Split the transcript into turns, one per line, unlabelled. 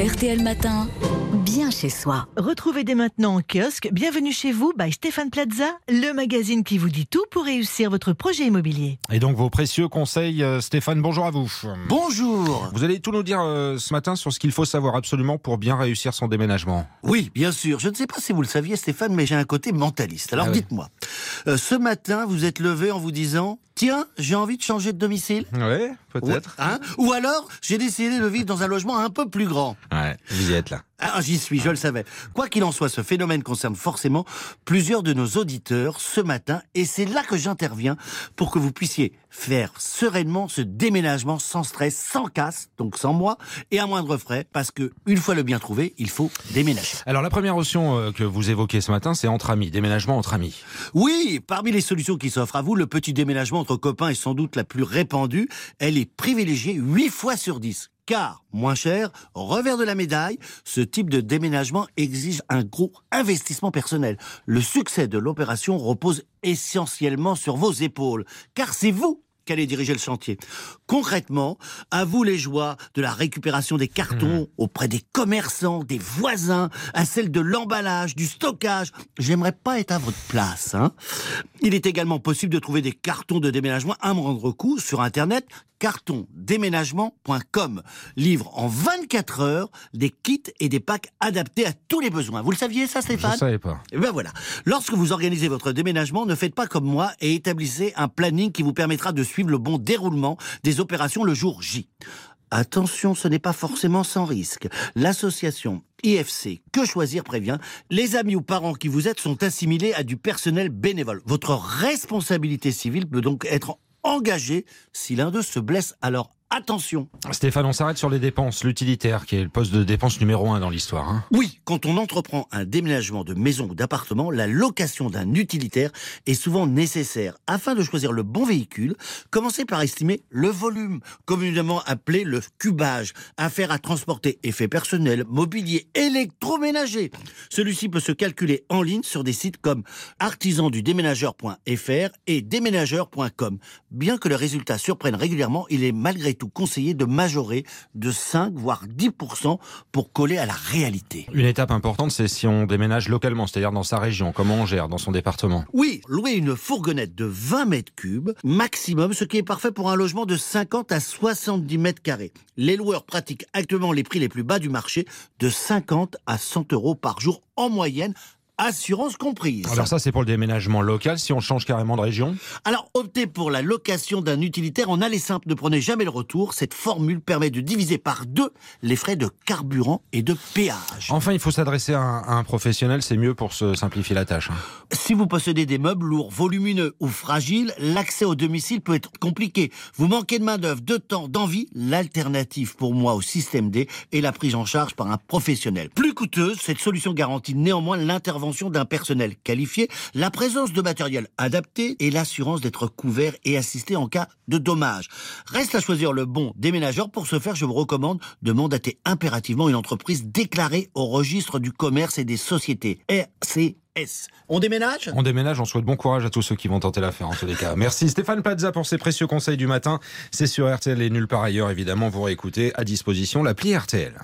RTL Matin, bien chez soi.
Retrouvez dès maintenant en kiosque Bienvenue chez vous by Stéphane Plaza, le magazine qui vous dit tout pour réussir votre projet immobilier.
Et donc vos précieux conseils, euh, Stéphane, bonjour à vous.
Bonjour
Vous allez tout nous dire euh, ce matin sur ce qu'il faut savoir absolument pour bien réussir son déménagement.
Oui, bien sûr. Je ne sais pas si vous le saviez, Stéphane, mais j'ai un côté mentaliste. Alors
Ah oui.
dites-moi, euh, ce matin, vous êtes levé en vous disant Tiens, j'ai envie de changer de domicile
Ouais, peut-être.
Ou, hein? Ou alors, j'ai décidé de vivre dans un logement un peu plus grand.
Ouais, vous y êtes là.
Ah, j'y suis, je le savais. Quoi qu'il en soit, ce phénomène concerne forcément plusieurs de nos auditeurs ce matin, et c'est là que j'interviens pour que vous puissiez faire sereinement ce déménagement sans stress, sans casse, donc sans moi, et à moindre frais, parce que une fois le bien trouvé, il faut déménager.
Alors la première option euh, que vous évoquez ce matin, c'est entre amis, déménagement entre amis.
Oui, parmi les solutions qui s'offrent à vous, le petit déménagement entre copains est sans doute la plus répandue. Elle est privilégiée 8 fois sur 10. Car, moins cher, revers de la médaille, ce type de déménagement exige un gros investissement personnel. Le succès de l'opération repose essentiellement sur vos épaules, car c'est vous qui allez diriger le chantier. Concrètement, à vous les joies de la récupération des cartons auprès des commerçants, des voisins, à celle de l'emballage, du stockage. J'aimerais pas être à votre place. Hein. Il est également possible de trouver des cartons de déménagement à moindre coût sur Internet cartondéménagement.com livre en 24 heures des kits et des packs adaptés à tous les besoins. Vous le saviez ça,
Je
Stéphane?
savais pas.
et ben voilà. Lorsque vous organisez votre déménagement, ne faites pas comme moi et établissez un planning qui vous permettra de suivre le bon déroulement des opérations le jour J. Attention, ce n'est pas forcément sans risque. L'association IFC Que Choisir prévient, les amis ou parents qui vous êtes sont assimilés à du personnel bénévole. Votre responsabilité civile peut donc être engagée si l'un d'eux se blesse. Alors attention.
Stéphane, on s'arrête sur les dépenses, l'utilitaire, qui est le poste de dépense numéro un dans l'histoire. hein.
Oui, quand on entreprend un déménagement de maison ou d'appartement, la location d'un utilitaire est souvent nécessaire. Afin de choisir le bon véhicule, commencez par estimer le volume, communément appelé le cubage, affaire à transporter effets personnels, mobilier, électroménager. Celui-ci peut se calculer en ligne sur des sites comme artisandudéménageur.fr et déménageur.com. Bien que le résultat surprenne régulièrement, il est malgré tout conseillé de majorer de 5 voire 10% pour coller à la réalité.
Une étape importante, c'est si on déménage localement, c'est-à-dire dans sa région, comment on gère, dans son département?
Oui, louer une fourgonnette de 20 mètres cubes maximum, ce qui est parfait pour un logement de 50 à 70 mètres carrés. Les loueurs pratiquent actuellement les prix les plus bas du marché, de 50 à 100 euros par jour en moyenne, assurance comprise.
Alors ça, c'est pour le déménagement local. Si on change carrément de région,
Alors, optez pour la location d'un utilitaire en aller simple. Ne prenez jamais le retour. Cette formule permet de diviser par deux les frais de carburant et de péage.
enfin, il faut s'adresser à, un- à un professionnel, c'est mieux pour se simplifier la tâche. hein.
Si vous possédez des meubles lourds, volumineux ou fragiles, l'accès au domicile peut être compliqué. Vous manquez de main-d'œuvre, de temps, d'envie. L'alternative pour moi au système D est la prise en charge par un professionnel. Plus coûteuse, cette solution garantit néanmoins l'intervention d'un personnel qualifié, la présence de matériel adapté et l'assurance d'être couvert et assisté en cas de dommage. Reste à choisir le bon déménageur. Pour ce faire, je vous recommande de mandater impérativement une entreprise déclarée au registre du commerce et des sociétés. RCS. On déménage?
On déménage, on souhaite bon courage à tous ceux qui vont tenter l'affaire en tous les cas. Merci Stéphane Plaza pour ces précieux conseils du matin. C'est sur RTL et nulle part ailleurs évidemment. Vous réécoutez à disposition l'appli RTL.